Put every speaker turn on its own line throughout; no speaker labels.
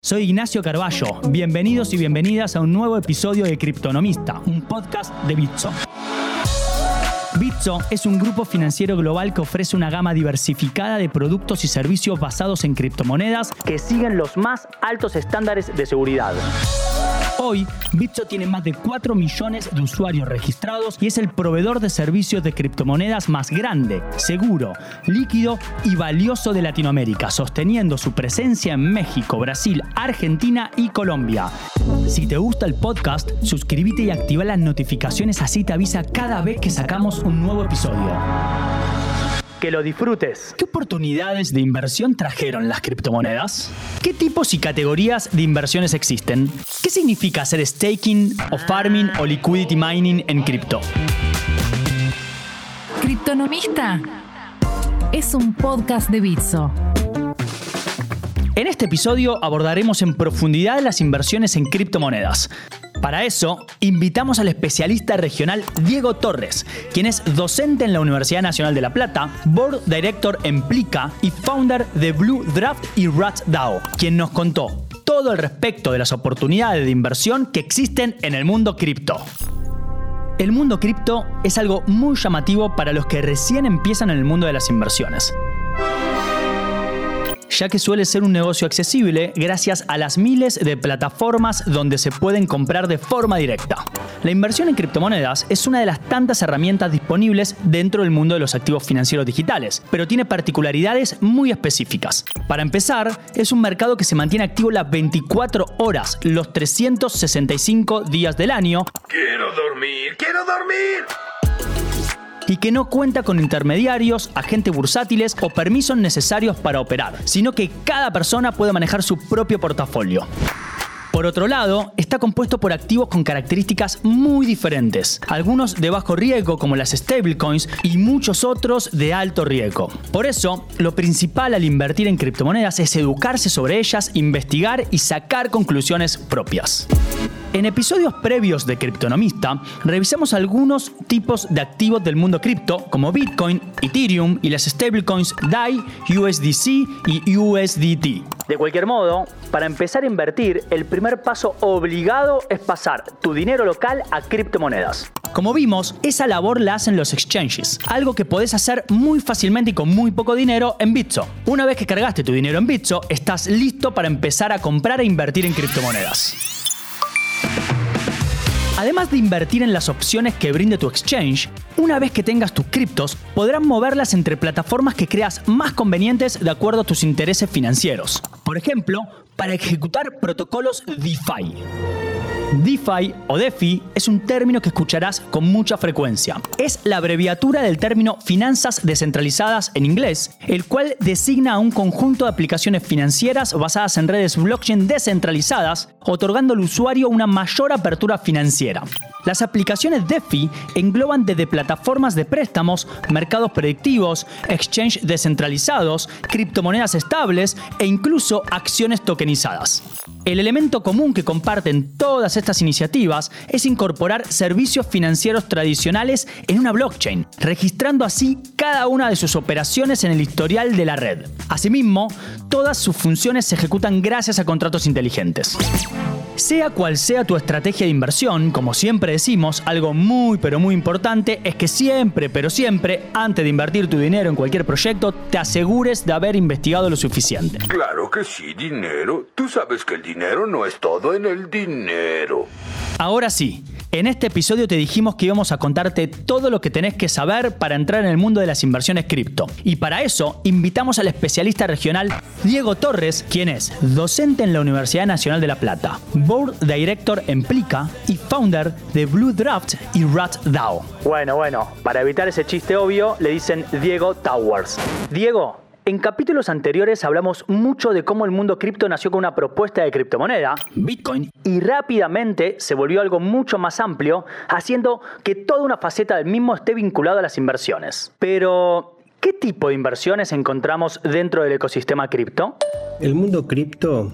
Soy Ignacio Carballo. Bienvenidos y bienvenidas a un nuevo episodio de Criptonomista, un podcast de Bitso. Bitso es un grupo financiero global que ofrece una gama diversificada de productos y servicios basados en criptomonedas que siguen los más altos estándares de seguridad. Hoy, Bitso tiene más de 4 millones de usuarios registrados y es el proveedor de servicios de criptomonedas más grande, seguro, líquido y valioso de Latinoamérica, sosteniendo su presencia en México, Brasil, Argentina y Colombia. Si te gusta el podcast, suscríbete y activa las notificaciones así te avisa cada vez que sacamos un nuevo episodio. Que lo disfrutes. ¿Qué oportunidades de inversión trajeron las criptomonedas? ¿Qué tipos y categorías de inversiones existen? ¿Qué significa hacer staking o farming o liquidity mining en cripto?
Criptonomista es un podcast de Bitso.
En este episodio abordaremos en profundidad las inversiones en criptomonedas. Para eso, invitamos al especialista regional Diego Torres, quien es docente en la Universidad Nacional de La Plata, Board Director en Plica y founder de Blue Draft y Rat DAO, quien nos contó todo al respecto de las oportunidades de inversión que existen en el mundo cripto. El mundo cripto es algo muy llamativo para los que recién empiezan en el mundo de las inversiones ya que suele ser un negocio accesible gracias a las miles de plataformas donde se pueden comprar de forma directa. La inversión en criptomonedas es una de las tantas herramientas disponibles dentro del mundo de los activos financieros digitales, pero tiene particularidades muy específicas. Para empezar, es un mercado que se mantiene activo las 24 horas, los 365 días del año.
Quiero dormir, quiero dormir
y que no cuenta con intermediarios, agentes bursátiles o permisos necesarios para operar, sino que cada persona puede manejar su propio portafolio. Por otro lado, está compuesto por activos con características muy diferentes, algunos de bajo riesgo como las stablecoins y muchos otros de alto riesgo. Por eso, lo principal al invertir en criptomonedas es educarse sobre ellas, investigar y sacar conclusiones propias. En episodios previos de Criptonomista, revisamos algunos tipos de activos del mundo cripto como Bitcoin, Ethereum y las stablecoins DAI, USDC y USDT. De cualquier modo, para empezar a invertir, el primer paso obligado es pasar tu dinero local a criptomonedas. Como vimos, esa labor la hacen los exchanges, algo que podés hacer muy fácilmente y con muy poco dinero en Bitso. Una vez que cargaste tu dinero en Bitso, estás listo para empezar a comprar e invertir en criptomonedas. Además de invertir en las opciones que brinde tu exchange, una vez que tengas tus criptos, podrás moverlas entre plataformas que creas más convenientes de acuerdo a tus intereses financieros. Por ejemplo, para ejecutar protocolos DeFi. DeFi o DeFi es un término que escucharás con mucha frecuencia. Es la abreviatura del término finanzas descentralizadas en inglés, el cual designa a un conjunto de aplicaciones financieras basadas en redes blockchain descentralizadas, otorgando al usuario una mayor apertura financiera. Las aplicaciones DeFi engloban desde plataformas de préstamos, mercados predictivos, exchange descentralizados, criptomonedas estables e incluso acciones tokenizadas. El elemento común que comparten todas estas iniciativas es incorporar servicios financieros tradicionales en una blockchain, registrando así cada una de sus operaciones en el historial de la red. Asimismo, todas sus funciones se ejecutan gracias a contratos inteligentes. Sea cual sea tu estrategia de inversión, como siempre decimos, algo muy pero muy importante es que siempre, pero siempre, antes de invertir tu dinero en cualquier proyecto, te asegures de haber investigado lo suficiente.
Claro que sí, dinero. Tú sabes que el dinero no es todo en el dinero.
Ahora sí, en este episodio te dijimos que íbamos a contarte todo lo que tenés que saber para entrar en el mundo de las inversiones cripto. Y para eso invitamos al especialista regional Diego Torres, quien es docente en la Universidad Nacional de La Plata, Board Director en Plica y founder de Blue Draft y Rat DAO. Bueno, bueno, para evitar ese chiste obvio, le dicen Diego Towers. Diego, en capítulos anteriores hablamos mucho de cómo el mundo cripto nació con una propuesta de criptomoneda, Bitcoin, y rápidamente se volvió algo mucho más amplio, haciendo que toda una faceta del mismo esté vinculada a las inversiones. Pero, ¿qué tipo de inversiones encontramos dentro del ecosistema cripto?
El mundo cripto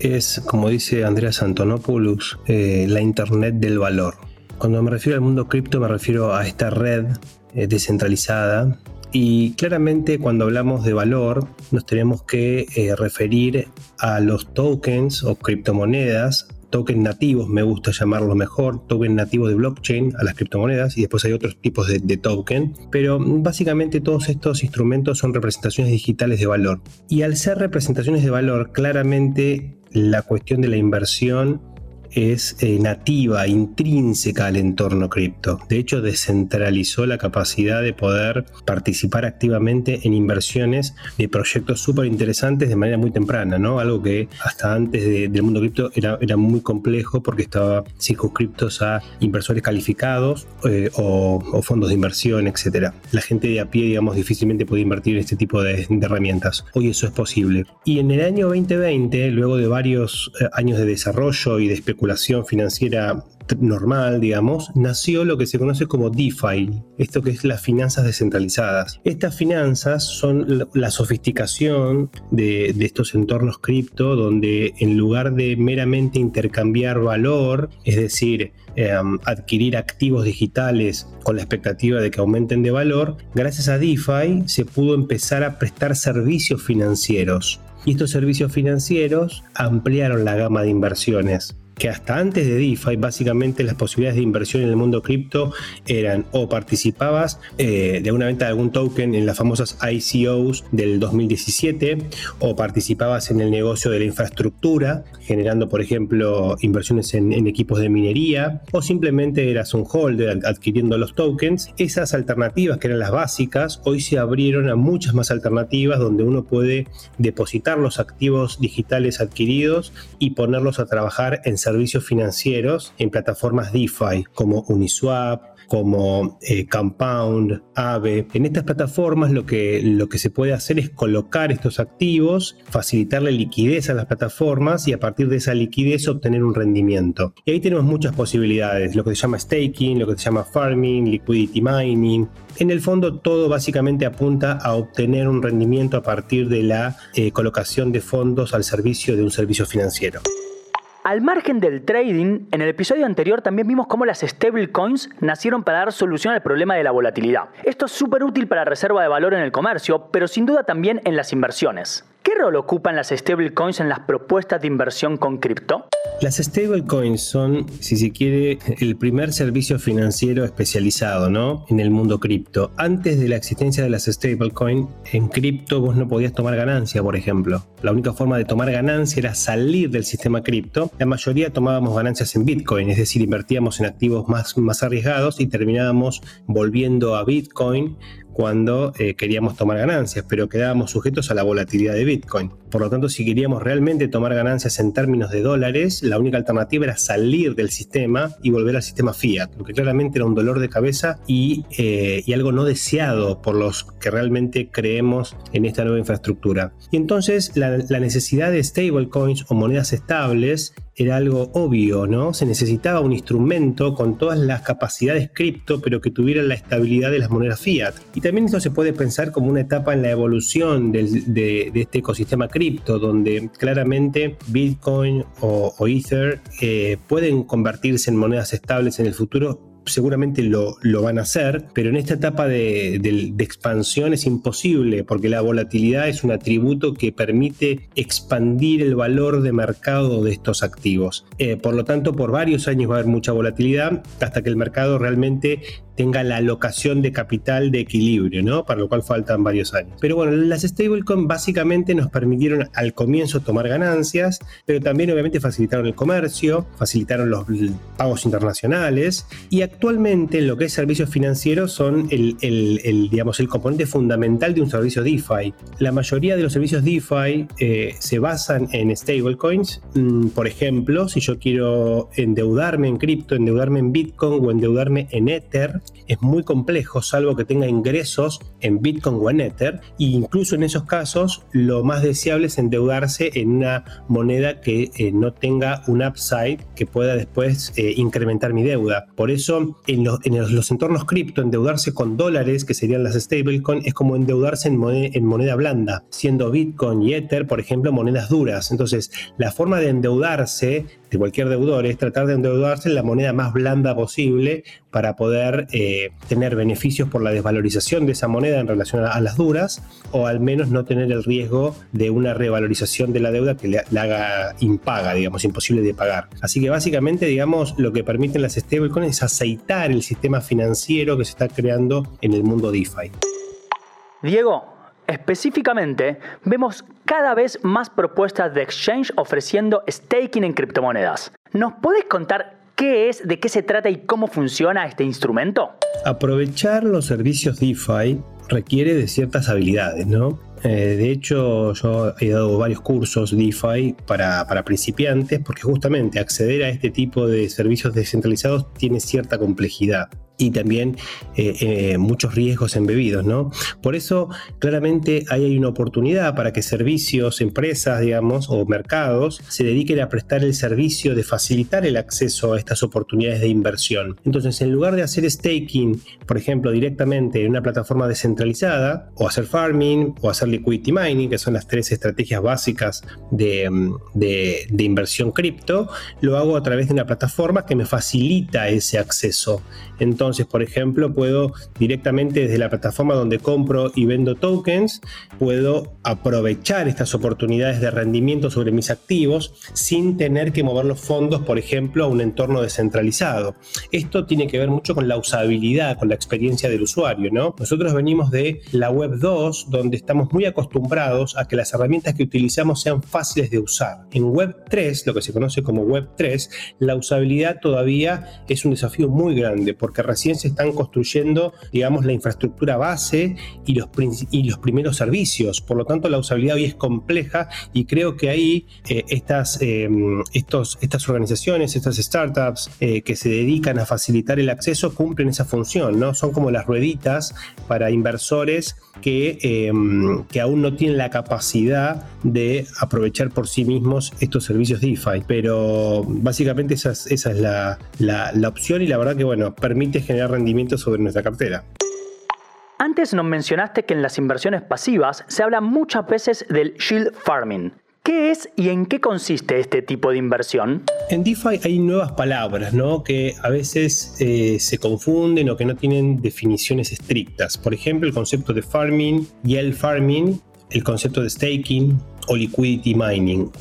es, como dice Andreas Antonopoulos, eh, la Internet del valor. Cuando me refiero al mundo cripto me refiero a esta red eh, descentralizada Y claramente cuando hablamos de valor nos tenemos que eh, referir a los tokens o criptomonedas tokens nativos, me gusta llamarlo mejor, token nativo de blockchain a las criptomonedas y después hay otros tipos de, de, token, pero básicamente todos estos instrumentos son representaciones digitales de valor. Y al ser representaciones de valor, claramente la cuestión de la inversión es eh, nativa, intrínseca al entorno cripto. De hecho, descentralizó la capacidad de poder participar activamente en inversiones de proyectos súper interesantes de manera muy temprana, ¿no? Algo que hasta antes del mundo cripto era, era muy complejo porque estaba circunscriptos a inversores calificados eh, o, fondos de inversión, etc. La gente de a pie, digamos, difícilmente podía invertir en este tipo de, de herramientas. Hoy eso es posible. Y en el año 2020, luego de varios eh, años de desarrollo y de especulación, financiera normal, digamos, nació lo que se conoce como DeFi, esto que es las finanzas descentralizadas. Estas finanzas son la sofisticación de, estos entornos cripto donde en lugar de meramente intercambiar valor, es decir, em, adquirir activos digitales con la expectativa de que aumenten de valor, gracias a DeFi se pudo empezar a prestar servicios financieros. Y estos servicios financieros ampliaron la gama de inversiones que hasta antes de DeFi básicamente las posibilidades de inversión en el mundo cripto eran o participabas eh, de una venta de algún token en las famosas ICOs del 2017 o participabas en el negocio de la infraestructura generando por ejemplo inversiones en, en equipos de minería o simplemente eras un holder adquiriendo los tokens. Esas alternativas que eran las básicas hoy se abrieron a muchas más alternativas donde uno puede depositar los activos digitales adquiridos y ponerlos a trabajar en servicios financieros en plataformas DeFi como Uniswap, como eh, Compound, Aave. En estas plataformas lo que, lo que se puede hacer es colocar estos activos, facilitarle liquidez a las plataformas y a partir de esa liquidez obtener un rendimiento. Y ahí tenemos muchas posibilidades, lo que se llama staking, lo que se llama farming, liquidity mining. En el fondo todo básicamente apunta a obtener un rendimiento a partir de la eh, colocación de fondos al servicio de un servicio financiero.
Al margen del trading, en el episodio anterior también vimos cómo las stablecoins nacieron para dar solución al problema de la volatilidad. Esto es súper útil para reserva de valor en el comercio, pero sin duda también en las inversiones. ¿Qué rol ocupan las stablecoins en las propuestas de inversión con cripto?
Las stablecoins son, si se quiere, el primer servicio financiero especializado ¿no? en el mundo cripto. Antes de la existencia de las stablecoins, en cripto vos no podías tomar ganancia, por ejemplo. La única forma de tomar ganancia era salir del sistema cripto. La mayoría tomábamos ganancias en Bitcoin, es decir, invertíamos en activos más, más arriesgados y terminábamos volviendo a Bitcoin cuando eh, queríamos tomar ganancias, pero quedábamos sujetos a la volatilidad de Bitcoin. Por lo tanto, si queríamos realmente tomar ganancias en términos de dólares, la única alternativa era salir del sistema y volver al sistema fiat, lo que claramente era un dolor de cabeza y, eh, algo no deseado por los que realmente creemos en esta nueva infraestructura. Y entonces la, la necesidad de stablecoins o monedas estables era algo obvio, ¿no? Se necesitaba un instrumento con todas las capacidades cripto, pero que tuviera la estabilidad de las monedas fiat. Y también esto se puede pensar como una etapa en la evolución de, este ecosistema cripto, donde claramente Bitcoin o, Ether eh, pueden convertirse en monedas estables en el futuro seguramente lo, van a hacer, pero en esta etapa de, expansión es imposible porque la volatilidad es un atributo que permite expandir el valor de mercado de estos activos. Eh, por lo tanto, por varios años va a haber mucha volatilidad hasta que el mercado realmente tenga la alocación de capital de equilibrio, ¿no? Para lo cual faltan varios años. Pero bueno, las stablecoins básicamente nos permitieron al comienzo tomar ganancias, pero también obviamente facilitaron el comercio, facilitaron los pagos internacionales y actualmente lo que es servicios financieros son el, digamos, el componente fundamental de un servicio DeFi. La mayoría de los servicios DeFi eh, se basan en stablecoins. Mm, por ejemplo, si yo quiero endeudarme en cripto, endeudarme en Bitcoin o endeudarme en Ether, es muy complejo, salvo que tenga ingresos en Bitcoin o en Ether, e incluso en esos casos lo más deseable es endeudarse en una moneda que eh, no tenga un upside que pueda después eh, incrementar mi deuda. Por eso en, los, entornos cripto, endeudarse con dólares, que serían las stablecoin, es como endeudarse en en moneda blanda, siendo Bitcoin y Ether, por ejemplo, monedas duras. Entonces, la forma de endeudarse de cualquier deudor es tratar de endeudarse en la moneda más blanda posible para poder eh, tener beneficios por la desvalorización de esa moneda en relación a, las duras, o al menos no tener el riesgo de una revalorización de la deuda que le, haga impaga, digamos, imposible de pagar. Así que básicamente, digamos, lo que permiten las stablecoins es aceitar el sistema financiero que se está creando en el mundo DeFi.
Diego, específicamente, vemos cada vez más propuestas de exchange ofreciendo staking en criptomonedas. ¿Nos puedes contar ¿Qué es, de qué se trata y cómo funciona este instrumento?
Aprovechar los servicios DeFi requiere de ciertas habilidades, ¿no? Eh, de hecho, yo he dado varios cursos DeFi para, para, principiantes porque justamente acceder a este tipo de servicios descentralizados tiene cierta complejidad y también eh, eh, muchos riesgos embebidos, ¿no? Por eso, claramente, ahí hay una oportunidad para que servicios, empresas, digamos, o mercados se dediquen a prestar el servicio de facilitar el acceso a estas oportunidades de inversión. Entonces, en lugar de hacer staking, por ejemplo, directamente en una plataforma descentralizada, o hacer farming, o hacer liquidity mining, que son las tres estrategias básicas de, de, de inversión cripto, lo hago a través de una plataforma que me facilita ese acceso. Entonces, por ejemplo, puedo directamente desde la plataforma donde compro y vendo tokens, puedo aprovechar estas oportunidades de rendimiento sobre mis activos sin tener que mover los fondos, por ejemplo, a un entorno descentralizado. Esto tiene que ver mucho con la usabilidad, con la experiencia del usuario, ¿no? Nosotros venimos de la web 2, donde estamos muy acostumbrados a que las herramientas que utilizamos sean fáciles de usar. En web 3, lo que se conoce como web 3, la usabilidad todavía es un desafío muy grande porque se están construyendo, digamos, la infraestructura base y los, y los primeros servicios. Por lo tanto, la usabilidad hoy es compleja y creo que ahí eh, estas, em, estos, estas organizaciones, estas startups eh, que se dedican a facilitar el acceso cumplen esa función, ¿no? Son como las rueditas para inversores que, em, que aún no tienen la capacidad de aprovechar por sí mismos estos servicios DeFi. Pero básicamente esa es, esa es la, la, la opción y la verdad que, bueno, permite permite generar rendimiento sobre nuestra cartera.
Antes nos mencionaste que en las inversiones pasivas se habla muchas veces del shield farming. ¿Qué es y en qué consiste este tipo de inversión?
En DeFi hay nuevas palabras, ¿no? Que a veces eh, se confunden o que no tienen definiciones estrictas. Por ejemplo, el concepto de farming, yield farming, el concepto de staking o liquidity mining.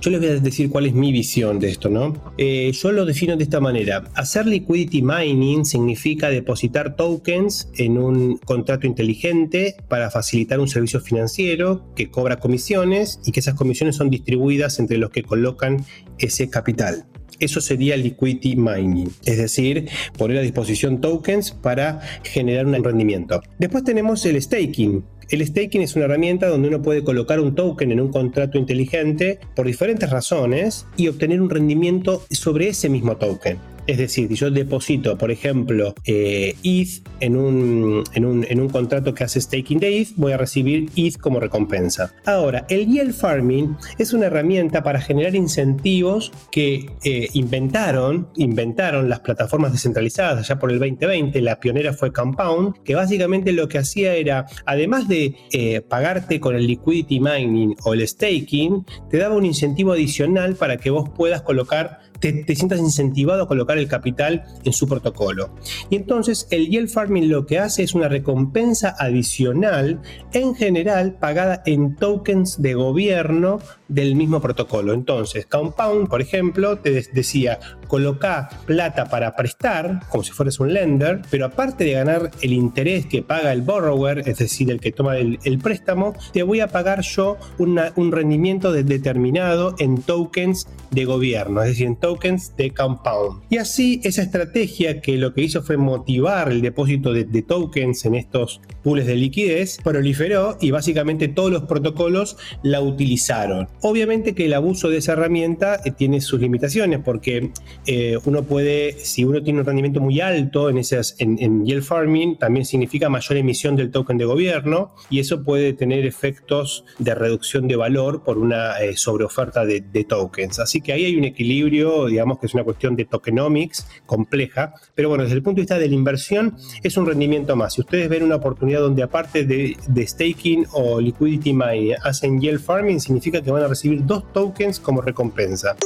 Yo les voy a decir cuál es mi visión de esto, ¿no? Eh, yo lo defino de esta manera. Hacer liquidity mining significa depositar tokens en un contrato inteligente para facilitar un servicio financiero que cobra comisiones y que esas comisiones son distribuidas entre los que colocan ese capital. Eso sería liquidity mining, es decir, poner a disposición tokens para generar un rendimiento. Después tenemos el staking, el staking es una herramienta donde uno puede colocar un token en un contrato inteligente por diferentes razones y obtener un rendimiento sobre ese mismo token. Es decir, si yo deposito, por ejemplo, ETH eh, en un, en, un, contrato que hace staking de ETH, voy a recibir ETH como recompensa. Ahora, el yield farming es una herramienta para generar incentivos que eh, inventaron, inventaron las plataformas descentralizadas allá por el 2020. La pionera fue Compound, que básicamente lo que hacía era, además de eh, pagarte con el liquidity mining o el staking, te daba un incentivo adicional para que vos puedas colocar te, sientas incentivado a colocar el capital en su protocolo. Y entonces el yield farming lo que hace es una recompensa adicional, en general pagada en tokens de gobierno del mismo protocolo. Entonces, Compound, por ejemplo, te decía, coloca plata para prestar, como si fueras un lender, pero aparte de ganar el interés que paga el borrower, es decir, el que toma el, préstamo, te voy a pagar yo un rendimiento determinado en tokens de gobierno, es decir, en tokens de Compound. Y así esa estrategia que lo que hizo fue motivar el depósito de, tokens en estos pools de liquidez, proliferó y básicamente todos los protocolos la utilizaron. Obviamente que el abuso de esa herramienta eh, tiene sus limitaciones porque eh, uno puede, si uno tiene un rendimiento muy alto en, esas, en, yield farming, también significa mayor emisión del token de gobierno y eso puede tener efectos de reducción de valor por una eh, sobreoferta de, de, tokens. Así que ahí hay un equilibrio, digamos que es una cuestión de tokenomics compleja, pero bueno, desde el punto de vista de la inversión es un rendimiento más. Si ustedes ven una oportunidad donde aparte de, de staking o liquidity mining hacen yield farming, significa que van a recibir dos tokens como recompensa.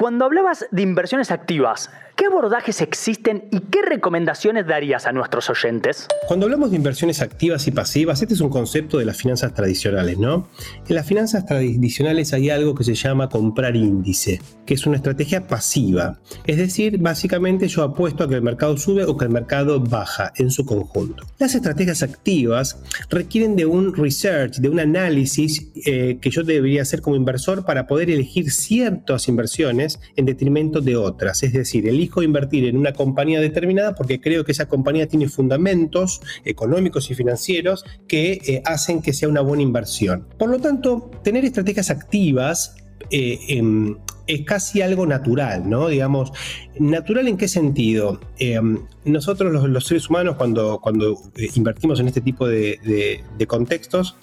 ¿Y Cuando hablabas de inversiones activas, ¿Qué abordajes existen y qué recomendaciones darías a nuestros oyentes?
Cuando hablamos de inversiones activas y pasivas, este es un concepto de las finanzas tradicionales, ¿no? En las finanzas tradicionales hay algo que se llama comprar índice, que es una estrategia pasiva. Es decir, básicamente yo apuesto a que el mercado sube o que el mercado baja en su conjunto. Las estrategias activas requieren de un research, de un análisis eh, que yo debería hacer como inversor para poder elegir ciertas inversiones en detrimento de otras. Es decir, elijo invertir en una compañía determinada porque creo que esa compañía tiene fundamentos económicos y financieros que eh, hacen que sea una buena inversión. Por lo tanto, tener estrategias activas eh, es casi algo natural, ¿no? Digamos, natural en qué sentido? Em, nosotros los, seres humanos cuando, cuando eh, invertimos en este tipo de, contextos,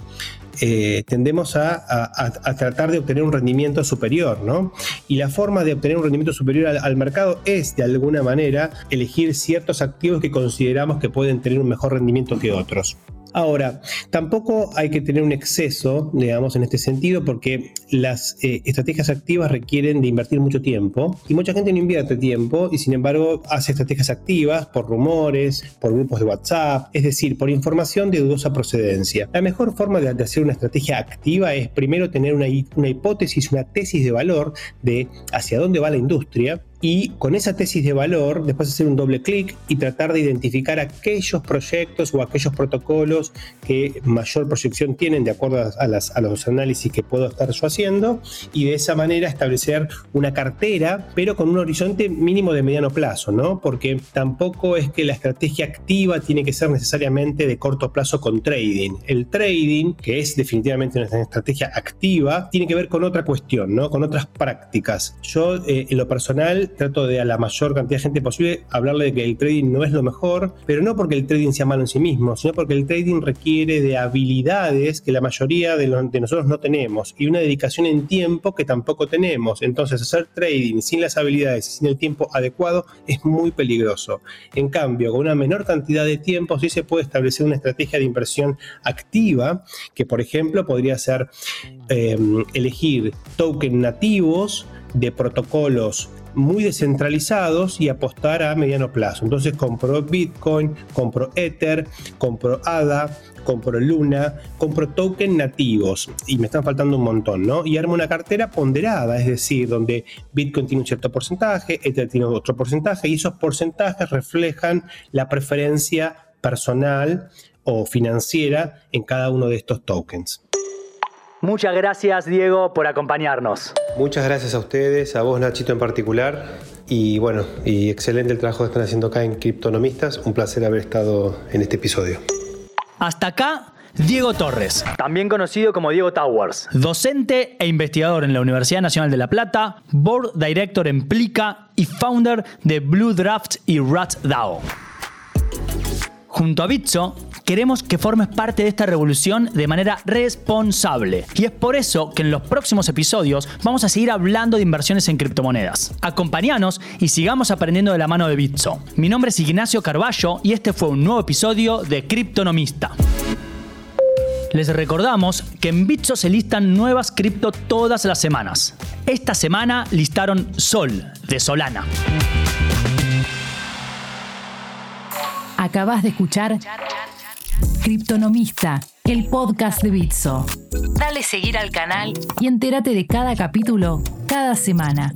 eh, tendemos a, tratar de obtener un rendimiento superior, ¿no? Y la forma de obtener un rendimiento superior al, mercado es, de alguna manera, elegir ciertos activos que consideramos que pueden tener un mejor rendimiento que otros. Ahora, tampoco hay que tener un exceso, digamos, en este sentido, porque las eh, estrategias activas requieren de invertir mucho tiempo y mucha gente no invierte tiempo y sin embargo hace estrategias activas por rumores, por grupos de WhatsApp, es decir, por información de dudosa procedencia. La mejor forma de, hacer una estrategia activa es primero tener una, una hipótesis, una tesis de valor de hacia dónde va la industria y con esa tesis de valor después hacer un doble clic y tratar de identificar aquellos proyectos o aquellos protocolos que mayor proyección tienen de acuerdo a, las, los análisis que puedo estar yo haciendo y de esa manera establecer una cartera pero con un horizonte mínimo de mediano plazo, ¿no? Porque tampoco es que la estrategia activa tiene que ser necesariamente de corto plazo con trading. El trading, que es definitivamente una estrategia activa, tiene que ver con otra cuestión, ¿no? Con otras prácticas. Yo eh, en lo personal trato de a la mayor cantidad de gente posible hablarle de que el trading no es lo mejor, pero no porque el trading sea malo en sí mismo, sino porque el trading requiere de habilidades que la mayoría de, nosotros no tenemos y una dedicación en tiempo que tampoco tenemos. Entonces hacer trading sin las habilidades, sin el tiempo adecuado, es muy peligroso. En cambio, con una menor cantidad de tiempo sí se puede establecer una estrategia de inversión activa, que por ejemplo podría ser eh, elegir tokens nativos de protocolos muy descentralizados y apostar a mediano plazo. Entonces compro Bitcoin, compro Ether, compro ADA, compro Luna, compro tokens nativos y me están faltando un montón, ¿no? Y armo una cartera ponderada, es decir, donde Bitcoin tiene un cierto porcentaje, Ether tiene otro porcentaje y esos porcentajes reflejan la preferencia personal o financiera en cada uno de estos tokens.
Muchas gracias, Diego, por acompañarnos.
Muchas gracias a ustedes, a vos, Nachito, en particular. Y bueno, y excelente el trabajo que están haciendo acá en Criptonomistas. Un placer haber estado en este episodio.
Hasta acá, Diego Torres, también conocido como Diego Towers, docente e investigador en la Universidad Nacional de La Plata, Board Director en Plica y founder de Blue Draft y Rat DAO. Junto a Bitso, queremos que formes parte de esta revolución de manera responsable. Y es por eso que en los próximos episodios vamos a seguir hablando de inversiones en criptomonedas. Acompáñanos y sigamos aprendiendo de la mano de Bitso. Mi nombre es Ignacio Carballo y este fue un nuevo episodio de Criptonomista. Les recordamos que en Bitso se listan nuevas cripto todas las semanas. Esta semana listaron Sol, de Solana.
Acabas de escuchar Criptonomista, el podcast de Bitso. Dale seguir al canal y entérate de cada capítulo cada semana.